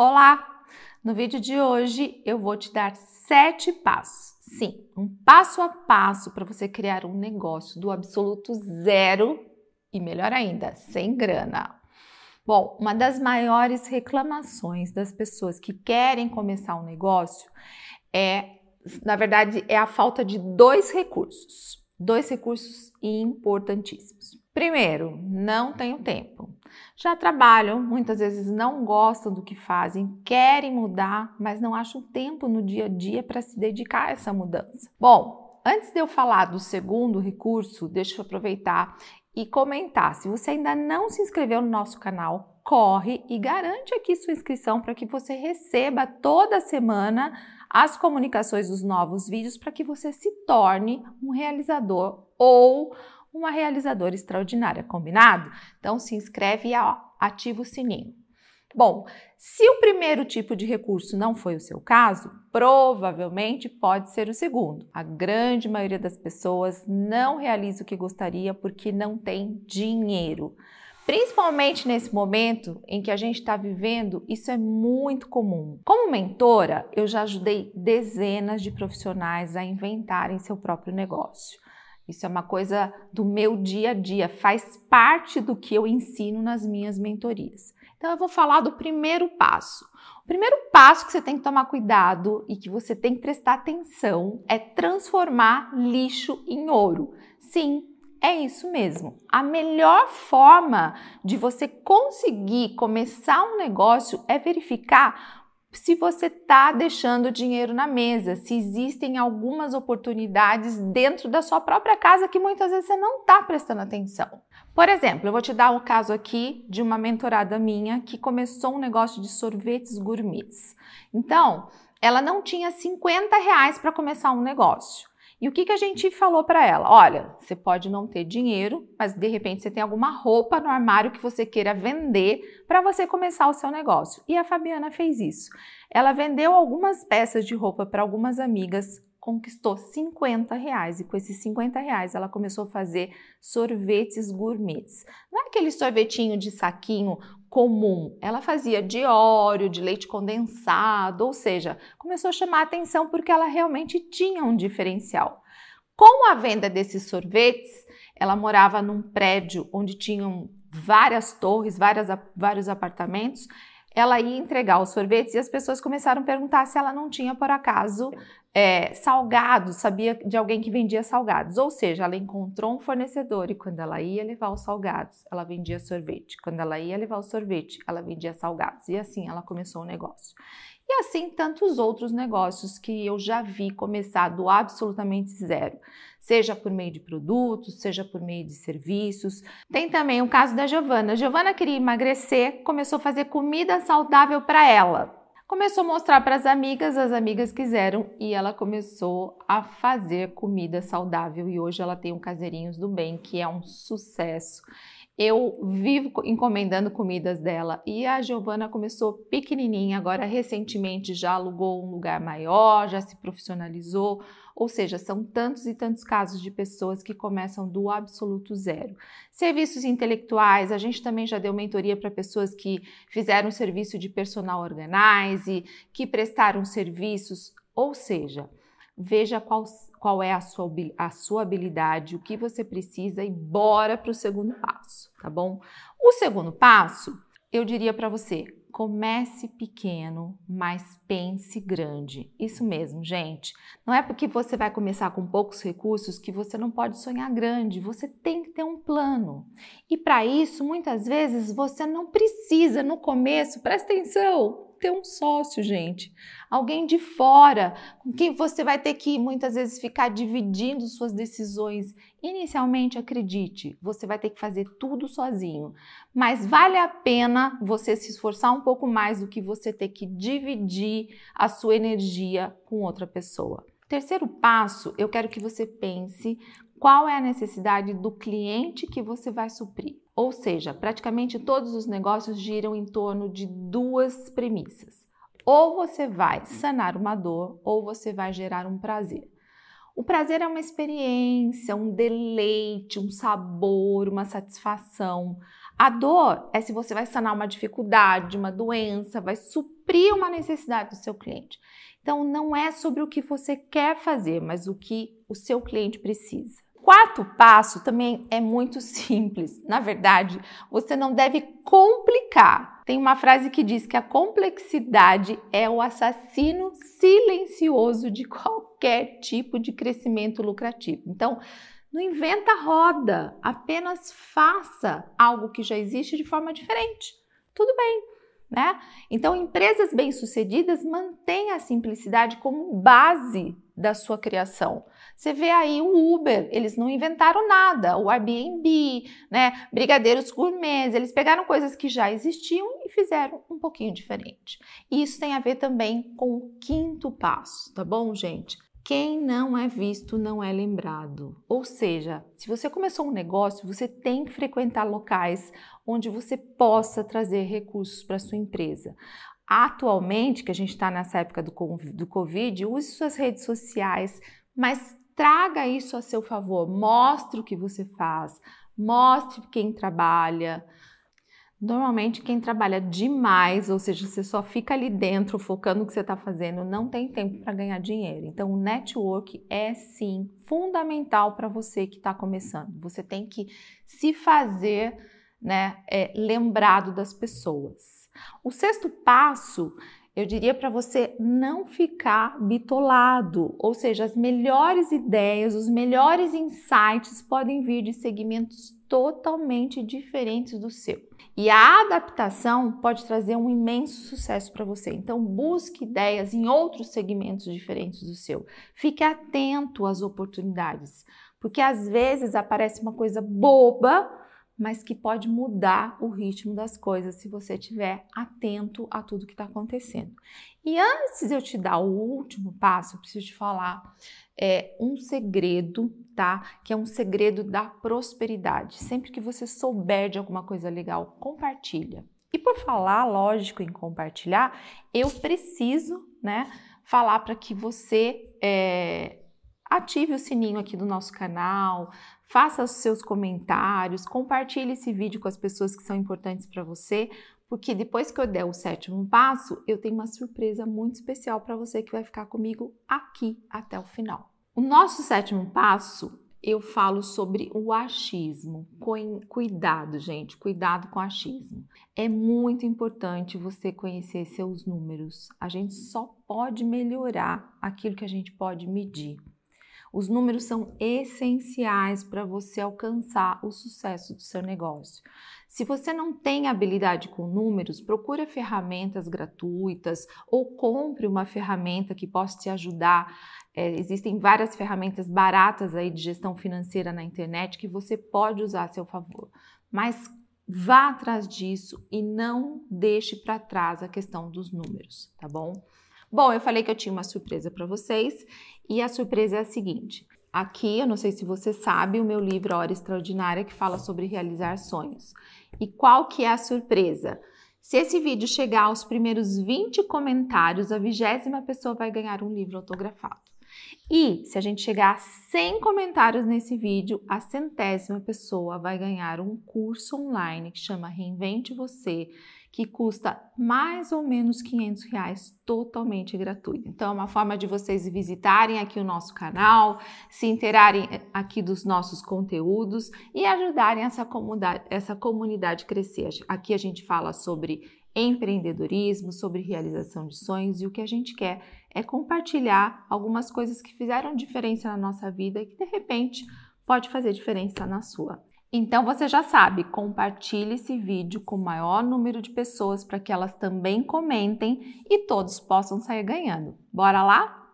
Olá! No vídeo de hoje eu vou te dar sete passos. Sim, um passo a passo para você criar um negócio do absoluto zero e melhor ainda, sem grana. Bom, uma das maiores reclamações das pessoas que querem começar um negócio é, na verdade, é a falta de dois recursos. Dois recursos importantíssimos. Primeiro, não tenho tempo. Já trabalham, muitas vezes não gostam do que fazem, querem mudar, mas não acham tempo no dia a dia para se dedicar a essa mudança. Bom, antes de eu falar do segundo recurso, deixa eu aproveitar e comentar. Se você ainda não se inscreveu no nosso canal, corre e garante aqui sua inscrição para que você receba toda semana as comunicações dos novos vídeos para que você se torne um realizador ou uma realizadora extraordinária, combinado? Então se inscreve e ativa o sininho. Bom, se o primeiro tipo de recurso não foi o seu caso, provavelmente pode ser o segundo. A grande maioria das pessoas não realiza o que gostaria porque não tem dinheiro. Principalmente nesse momento em que a gente está vivendo, isso é muito comum. Como mentora, eu já ajudei dezenas de profissionais a inventarem seu próprio negócio. Isso é uma coisa do meu dia a dia, faz parte do que eu ensino nas minhas mentorias. Então eu vou falar do primeiro passo. O primeiro passo que você tem que tomar cuidado e que você tem que prestar atenção é transformar lixo em ouro. Sim, é isso mesmo. A melhor forma de você conseguir começar um negócio é verificar se você está deixando dinheiro na mesa, se existem algumas oportunidades dentro da sua própria casa que muitas vezes você não está prestando atenção. Por exemplo, eu vou te dar um caso aqui de uma mentorada minha que começou um negócio de sorvetes gourmets. Então, ela não tinha 50 reais para começar um negócio. E o que, que a gente falou para ela? Olha, você pode não ter dinheiro, mas de repente você tem alguma roupa no armário que você queira vender para você começar o seu negócio. E a Fabiana fez isso. Ela vendeu algumas peças de roupa para algumas amigas, conquistou 50 reais e com esses 50 reais ela começou a fazer sorvetes gourmets. Não é aquele sorvetinho de saquinho comum. Ela fazia de óleo, de leite condensado, ou seja, começou a chamar a atenção porque ela realmente tinha um diferencial. Com a venda desses sorvetes, ela morava num prédio onde tinham várias torres, várias, vários apartamentos. Ela ia entregar os sorvetes e as pessoas começaram a perguntar se ela não tinha, por acaso, é, salgados, sabia de alguém que vendia salgados. Ou seja, ela encontrou um fornecedor e quando ela ia levar os salgados, ela vendia sorvete. Quando ela ia levar o sorvete, ela vendia salgados. E assim ela começou o negócio. E assim tantos outros negócios que eu já vi começar do absolutamente zero, seja por meio de produtos, seja por meio de serviços. Tem também o caso da Giovana. Giovana queria emagrecer, começou a fazer comida saudável para ela. Começou a mostrar para as amigas, as amigas quiseram e ela começou a fazer comida saudável e hoje ela tem o Caseirinhos do Bem, que é um sucesso. Eu vivo encomendando comidas dela. E a Giovana começou pequenininha, agora recentemente já alugou um lugar maior, já se profissionalizou, ou seja, são tantos e tantos casos de pessoas que começam do absoluto zero. Serviços intelectuais, a gente também já deu mentoria para pessoas que fizeram serviço de personal organize, que prestaram serviços, ou seja, veja qual, qual é a sua, a sua habilidade, o que você precisa e bora para o segundo passo, tá bom? O segundo passo, eu diria para você, comece pequeno, mas pense grande. Isso mesmo, gente. Não é porque você vai começar com poucos recursos que você não pode sonhar grande. Você tem que ter um plano. E para isso, muitas vezes, você não precisa no começo, presta atenção, ter um sócio, gente. Alguém de fora, com quem você vai ter que muitas vezes ficar dividindo suas decisões. Inicialmente, acredite, você vai ter que fazer tudo sozinho, mas vale a pena você se esforçar um pouco mais do que você ter que dividir a sua energia com outra pessoa. Terceiro passo, eu quero que você pense qual é a necessidade do cliente que você vai suprir. Ou seja, praticamente todos os negócios giram em torno de duas premissas. Ou você vai sanar uma dor, ou você vai gerar um prazer. O prazer é uma experiência, um deleite, um sabor, uma satisfação. A dor é se você vai sanar uma dificuldade, uma doença, vai suprir uma necessidade do seu cliente. Então, não é sobre o que você quer fazer, mas o que o seu cliente precisa. Quarto passo também é muito simples. Na verdade, você não deve complicar. Tem uma frase que diz que a complexidade é o assassino silencioso de qualquer tipo de crescimento lucrativo. Então, não inventa roda, apenas faça algo que já existe de forma diferente. Tudo bem, né? Então, empresas bem-sucedidas mantêm a simplicidade como base da sua criação. Você vê aí o Uber, eles não inventaram nada, o Airbnb, né, brigadeiros gourmets, eles pegaram coisas que já existiam e fizeram um pouquinho diferente. E isso tem a ver também com o quinto passo, tá bom, gente? Quem não é visto não é lembrado. Ou seja, se você começou um negócio, você tem que frequentar locais onde você possa trazer recursos para sua empresa. Atualmente, que a gente está nessa época do, do Covid, use suas redes sociais, mas traga isso a seu favor. Mostre o que você faz, mostre quem trabalha, Normalmente, quem trabalha demais, ou seja, você só fica ali dentro focando no que você está fazendo, não tem tempo para ganhar dinheiro. Então, o network é sim fundamental para você que está começando. Você tem que se fazer né, é, lembrado das pessoas. O sexto passo eu diria para você não ficar bitolado, ou seja, as melhores ideias, os melhores insights podem vir de segmentos totalmente diferentes do seu. E a adaptação pode trazer um imenso sucesso para você. Então, busque ideias em outros segmentos diferentes do seu. Fique atento às oportunidades, porque às vezes aparece uma coisa boba mas que pode mudar o ritmo das coisas se você estiver atento a tudo que está acontecendo. E antes de eu te dar o último passo, eu preciso te falar é, um segredo, tá? Que é um segredo da prosperidade. Sempre que você souber de alguma coisa legal, compartilha. E por falar, lógico, em compartilhar, eu preciso, né, falar para que você é, ative o sininho aqui do nosso canal, faça os seus comentários, compartilhe esse vídeo com as pessoas que são importantes para você, porque depois que eu der o sétimo passo, eu tenho uma surpresa muito especial para você que vai ficar comigo aqui até o final. O nosso sétimo passo, eu falo sobre o achismo. Cuidado, gente, cuidado com achismo. É muito importante você conhecer seus números. A gente só pode melhorar aquilo que a gente pode medir. Os números são essenciais para você alcançar o sucesso do seu negócio. Se você não tem habilidade com números, procure ferramentas gratuitas ou compre uma ferramenta que possa te ajudar. É, existem várias ferramentas baratas aí de gestão financeira na internet que você pode usar a seu favor. Mas vá atrás disso e não deixe para trás a questão dos números, tá bom? Bom, eu falei que eu tinha uma surpresa para vocês e a surpresa é a seguinte. Aqui, eu não sei se você sabe, o meu livro Hora Extraordinária que fala sobre realizar sonhos. E qual que é a surpresa? Se esse vídeo chegar aos primeiros 20 comentários, a vigésima pessoa vai ganhar um livro autografado. E se a gente chegar a 100 comentários nesse vídeo, a centésima pessoa vai ganhar um curso online que chama Reinvente Você, que custa mais ou menos 500 reais totalmente gratuito. Então, é uma forma de vocês visitarem aqui o nosso canal, se interarem aqui dos nossos conteúdos e ajudarem essa comunidade, essa comunidade crescer. Aqui a gente fala sobre empreendedorismo, sobre realização de sonhos e o que a gente quer é compartilhar algumas coisas que fizeram diferença na nossa vida e que de repente pode fazer diferença na sua. Então você já sabe, compartilhe esse vídeo com o maior número de pessoas para que elas também comentem e todos possam sair ganhando. Bora lá?